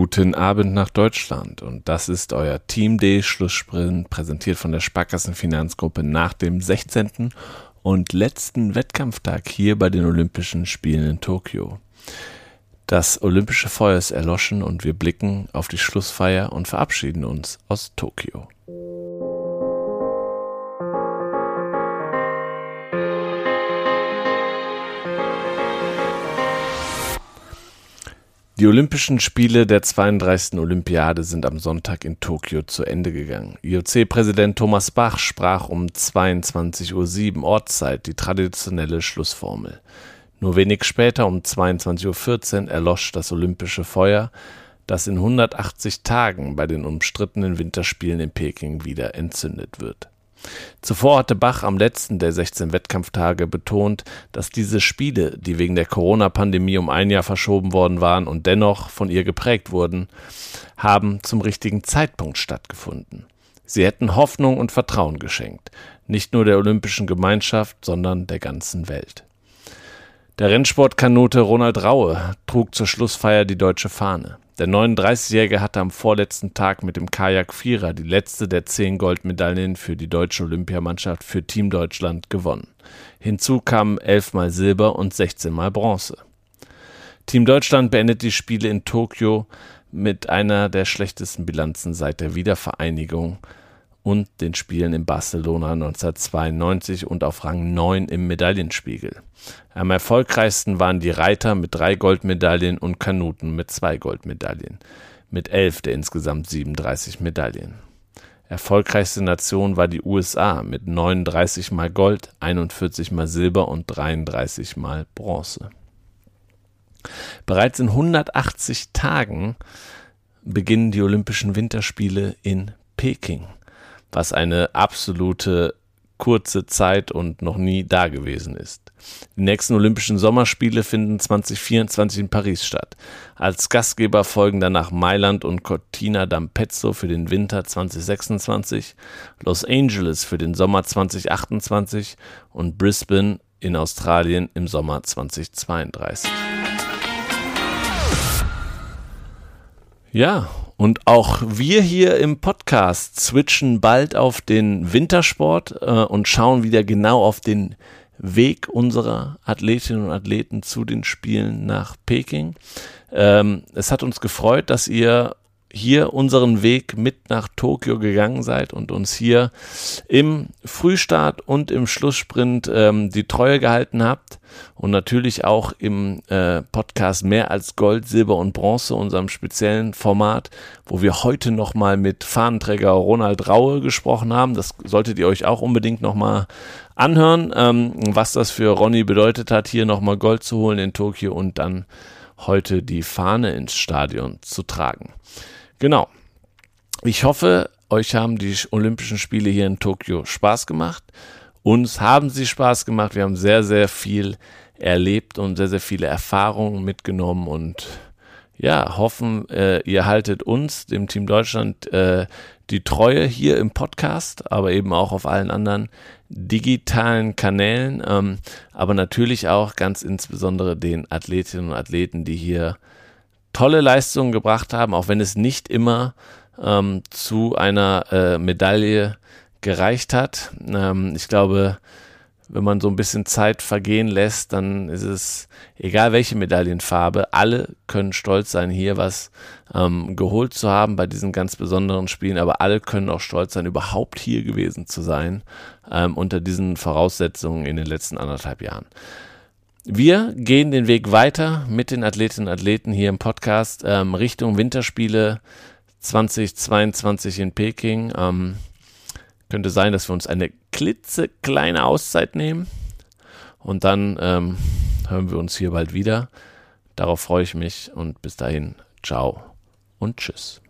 Guten Abend nach Deutschland und das ist euer Team D Schlusssprint, präsentiert von der Sparkassen Finanzgruppe nach dem 16. und letzten Wettkampftag hier bei den Olympischen Spielen in Tokio. Das olympische Feuer ist erloschen und wir blicken auf die Schlussfeier und verabschieden uns aus Tokio. Die Olympischen Spiele der 32. Olympiade sind am Sonntag in Tokio zu Ende gegangen. IOC-Präsident Thomas Bach sprach um 22.07 Uhr Ortszeit die traditionelle Schlussformel. Nur wenig später, um 22.14 Uhr, erlosch das olympische Feuer, das in 180 Tagen bei den umstrittenen Winterspielen in Peking wieder entzündet wird. Zuvor hatte Bach am letzten der 16 Wettkampftage betont, dass diese Spiele, die wegen der Corona-Pandemie um ein Jahr verschoben worden waren und dennoch von ihr geprägt wurden, haben zum richtigen Zeitpunkt stattgefunden. Sie hätten Hoffnung und Vertrauen geschenkt, nicht nur der olympischen Gemeinschaft, sondern der ganzen Welt. Der Rennsportkanute Ronald Raue trug zur Schlussfeier die deutsche Fahne. Der 39-Jährige hatte am vorletzten Tag mit dem Kajak Vierer die letzte der zehn Goldmedaillen für die deutsche Olympiamannschaft für Team Deutschland gewonnen. Hinzu kamen elfmal Silber und 16 mal Bronze. Team Deutschland beendet die Spiele in Tokio mit einer der schlechtesten Bilanzen seit der Wiedervereinigung und den Spielen in Barcelona 1992 und auf Rang 9 im Medaillenspiegel. Am erfolgreichsten waren die Reiter mit drei Goldmedaillen und Kanuten mit zwei Goldmedaillen, mit elf der insgesamt 37 Medaillen. Erfolgreichste Nation war die USA mit 39 mal Gold, 41 mal Silber und 33 mal Bronze. Bereits in 180 Tagen beginnen die Olympischen Winterspiele in Peking was eine absolute kurze Zeit und noch nie da gewesen ist. Die nächsten Olympischen Sommerspiele finden 2024 in Paris statt. Als Gastgeber folgen danach Mailand und Cortina d'Ampezzo für den Winter 2026, Los Angeles für den Sommer 2028 und Brisbane in Australien im Sommer 2032. Ja, und auch wir hier im Podcast switchen bald auf den Wintersport äh, und schauen wieder genau auf den Weg unserer Athletinnen und Athleten zu den Spielen nach Peking. Ähm, es hat uns gefreut, dass ihr hier unseren Weg mit nach Tokio gegangen seid und uns hier im Frühstart und im Schlusssprint ähm, die Treue gehalten habt und natürlich auch im äh, Podcast mehr als Gold, Silber und Bronze, unserem speziellen Format, wo wir heute nochmal mit Fahnenträger Ronald Raue gesprochen haben. Das solltet ihr euch auch unbedingt nochmal anhören, ähm, was das für Ronny bedeutet hat, hier nochmal Gold zu holen in Tokio und dann heute die Fahne ins Stadion zu tragen. Genau. Ich hoffe, euch haben die Olympischen Spiele hier in Tokio Spaß gemacht. Uns haben sie Spaß gemacht. Wir haben sehr, sehr viel erlebt und sehr, sehr viele Erfahrungen mitgenommen und ja, hoffen, äh, ihr haltet uns, dem Team Deutschland, äh, die Treue hier im Podcast, aber eben auch auf allen anderen digitalen Kanälen, ähm, aber natürlich auch ganz insbesondere den Athletinnen und Athleten, die hier tolle Leistungen gebracht haben, auch wenn es nicht immer ähm, zu einer äh, Medaille gereicht hat. Ähm, ich glaube, wenn man so ein bisschen Zeit vergehen lässt, dann ist es egal welche Medaillenfarbe, alle können stolz sein, hier was ähm, geholt zu haben bei diesen ganz besonderen Spielen, aber alle können auch stolz sein, überhaupt hier gewesen zu sein ähm, unter diesen Voraussetzungen in den letzten anderthalb Jahren. Wir gehen den Weg weiter mit den Athletinnen und Athleten hier im Podcast ähm, Richtung Winterspiele 2022 in Peking. Ähm, könnte sein, dass wir uns eine klitzekleine Auszeit nehmen und dann ähm, hören wir uns hier bald wieder. Darauf freue ich mich und bis dahin, ciao und tschüss.